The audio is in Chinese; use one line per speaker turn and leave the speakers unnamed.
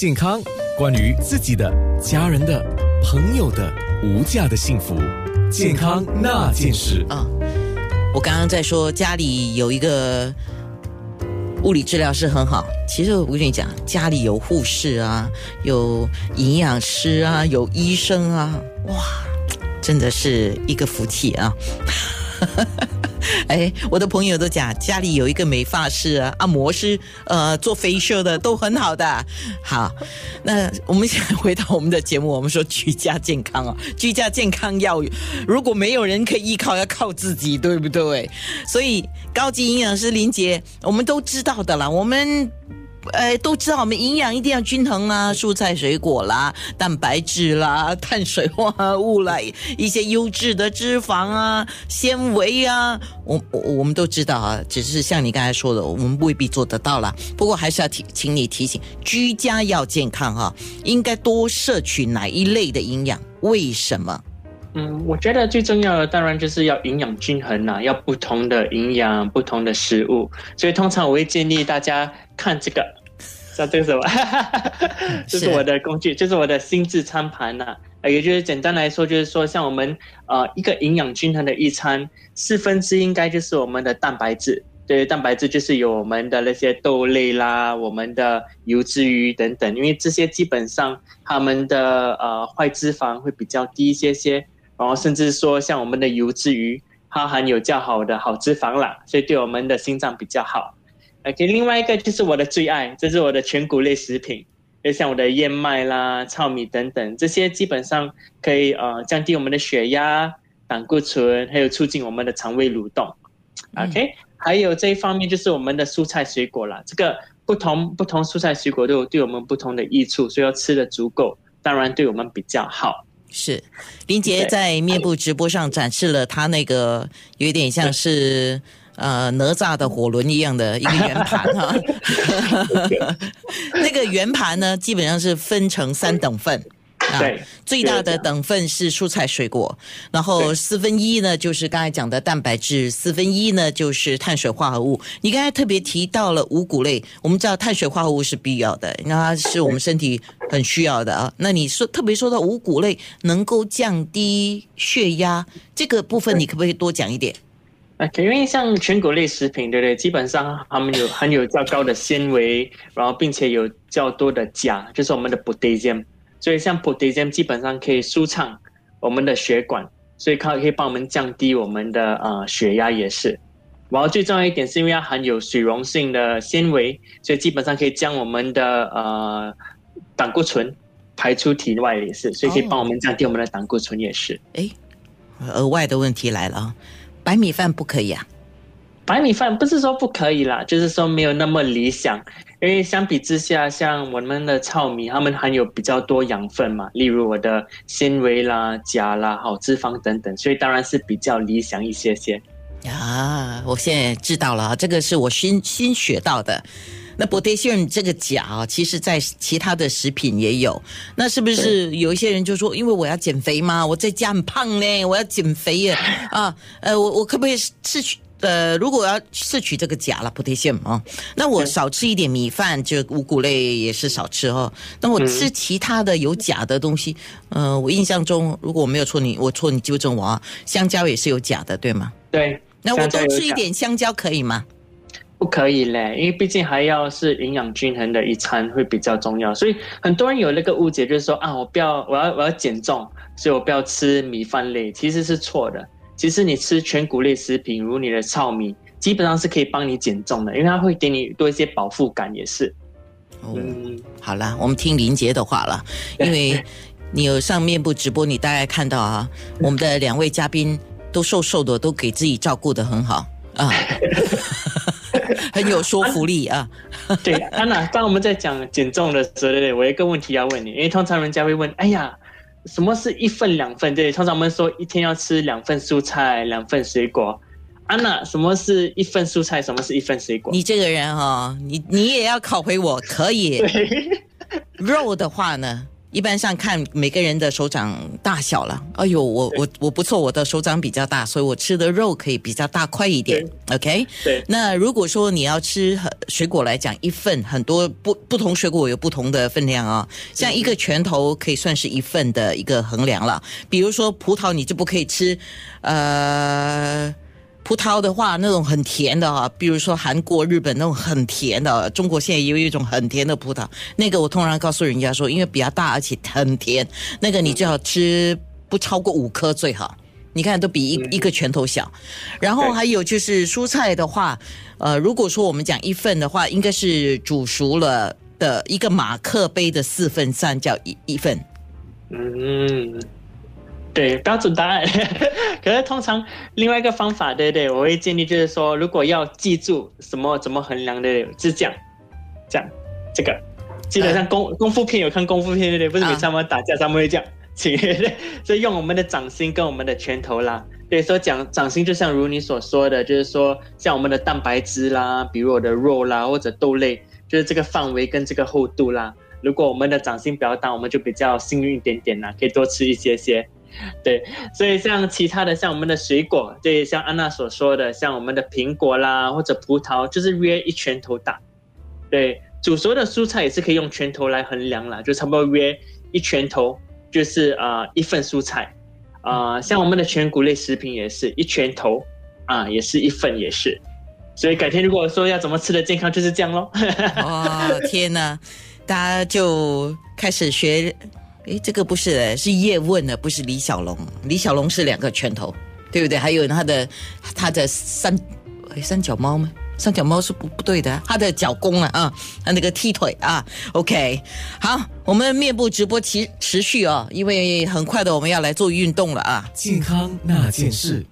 健康，关于自己的、家人的、朋友的无价的幸福，健康那件事
啊。我刚刚在说家里有一个物理治疗师很好，其实我跟你讲，家里有护士啊，有营养师啊，有医生啊，哇，真的是一个福气啊。哎，我的朋友都讲家里有一个美发师啊，按摩师，呃，做飞秀的都很好的。好，那我们现在回到我们的节目，我们说居家健康啊，居家健康要如果没有人可以依靠，要靠自己，对不对？所以高级营养师林杰，我们都知道的啦，我们。呃，都知道我们营养一定要均衡啊，蔬菜水果啦，蛋白质啦，碳水化合物啦，一些优质的脂肪啊，纤维啊，我我我们都知道啊，只是像你刚才说的，我们未必做得到啦。不过还是要提，请你提醒，居家要健康哈，应该多摄取哪一类的营养？为什么？
嗯，我觉得最重要的当然就是要营养均衡啦，要不同的营养，不同的食物。所以通常我会建议大家看这个，知道这个什么？这是我的工具，这是我的心智餐盘呐。也就是简单来说，就是说像我们呃一个营养均衡的一餐，四分之应该就是我们的蛋白质。对，蛋白质就是有我们的那些豆类啦，我们的油脂鱼等等，因为这些基本上它们的呃坏脂肪会比较低一些些。然后甚至说，像我们的油脂鱼，它含有较好的好脂肪啦，所以对我们的心脏比较好。OK，另外一个就是我的最爱，这是我的全谷类食品，就像我的燕麦啦、糙米等等，这些基本上可以呃降低我们的血压、胆固醇，还有促进我们的肠胃蠕动。OK，还有这一方面就是我们的蔬菜水果啦，这个不同不同蔬菜水果都有对我们不同的益处，所以要吃的足够，当然对我们比较好。
是林杰在面部直播上展示了他那个有点像是呃哪吒的火轮一样的一个圆盘哈，那个圆盘呢基本上是分成三等份。
对，
最大的等份是蔬菜水果，然后四分一呢就是刚才讲的蛋白质，四分一呢就是碳水化合物。你刚才特别提到了五谷类，我们知道碳水化合物是必要的，那它是我们身体很需要的啊。那你说特别说到五谷类能够降低血压这个部分，你可不可以多讲一点
？OK，因为像全谷类食品，对不对？基本上它们有含有较高的纤维，然后并且有较多的钾，就是我们的 potassium。所以像 potassium 基本上可以舒畅我们的血管，所以它可以帮我们降低我们的呃血压也是。然后最重要一点是因为它含有水溶性的纤维，所以基本上可以将我们的呃胆固醇排出体外也是，所以可以帮我们降低我们的胆固醇也是。
哎，额外的问题来了啊，白米饭不可以啊？
白米饭不是说不可以啦，就是说没有那么理想。因为相比之下，像我们的糙米，它们含有比较多养分嘛，例如我的纤维啦、钾啦、好脂肪等等，所以当然是比较理想一些些。
啊，我现在知道了，这个是我新新学到的。那 potassium 这个钾啊，其实在其他的食品也有。那是不是有一些人就说，因为我要减肥嘛，我在家很胖呢，我要减肥耶 啊？呃，我我可不可以吃去？呃，如果要摄取这个钾了，potassium 啊，那我少吃一点米饭，就五谷类也是少吃哦。那我吃其他的有钾的东西，呃，我印象中，如果我没有错，你我错，你纠正我啊。香蕉也是有钾的，对吗？
对。
那我多吃一点香蕉可以吗？
不可以嘞，因为毕竟还要是营养均衡的一餐会比较重要。所以很多人有那个误解，就是说啊，我不要，我要我要减重，所以我不要吃米饭类，其实是错的。其实你吃全谷类食品，如你的糙米，基本上是可以帮你减重的，因为它会给你多一些饱腹感，也是。
嗯，好了，我们听林杰的话了，因为你有上面部直播，你大概看到啊，我们的两位嘉宾都瘦瘦的，都给自己照顾的很好啊，很有说服力啊。
对，安娜，当我们在讲减重的时候，对对，我有一个问题要问你，因为通常人家会问，哎呀。什么是一份两份？对，通常我们说一天要吃两份蔬菜，两份水果。安娜，什么是一份蔬菜？什么是一份水果？
你这个人哈，你你也要考回我，可以。肉的话呢，一般上看每个人的手掌大小了。哎呦，我我我不错，我的手掌比较大，所以我吃的肉可以比较大块一点。OK，
对
那如果说你要吃很水果来讲，一份很多不不同水果有不同的分量啊，像一个拳头可以算是一份的一个衡量了。比如说葡萄，你就不可以吃，呃。葡萄的话，那种很甜的哈，比如说韩国、日本那种很甜的，中国现在也有一种很甜的葡萄，那个我通常告诉人家说，因为比较大而且很甜，那个你最好吃不超过五颗最好。你看都比一一个拳头小。然后还有就是蔬菜的话，呃，如果说我们讲一份的话，应该是煮熟了的一个马克杯的四分三叫一一份。
嗯，对，标准答案。可是通常另外一个方法，对对，我会建议就是说，如果要记住什么怎么衡量的，是这样，这样，这个，基本上功功夫片有看功夫片对不对？不是每次他们打架他们会这样，请，所以用我们的掌心跟我们的拳头啦。对，说讲掌心就像如你所说的，就是说像我们的蛋白质啦，比如我的肉啦或者豆类，就是这个范围跟这个厚度啦。如果我们的掌心比较大，我们就比较幸运一点点啦，可以多吃一些些。对，所以像其他的，像我们的水果，对，像安娜所说的，像我们的苹果啦或者葡萄，就是约一拳头大。对，煮熟的蔬菜也是可以用拳头来衡量啦，就差不多约一拳头，就是啊、一份蔬菜。啊、像我们的全谷类食品也是一拳头啊，也是一份也是。所以改天如果说要怎么吃的健康，就是这样咯。
哦，天哪！大家就开始学，诶，这个不是，是叶问的，不是李小龙。李小龙是两个拳头，对不对？还有他的他的三诶三脚猫吗？三脚猫是不不对的，他的脚弓啊啊，他那个踢腿啊。OK，好，我们面部直播持持续哦，因为很快的我们要来做运动了啊。
健康那件事。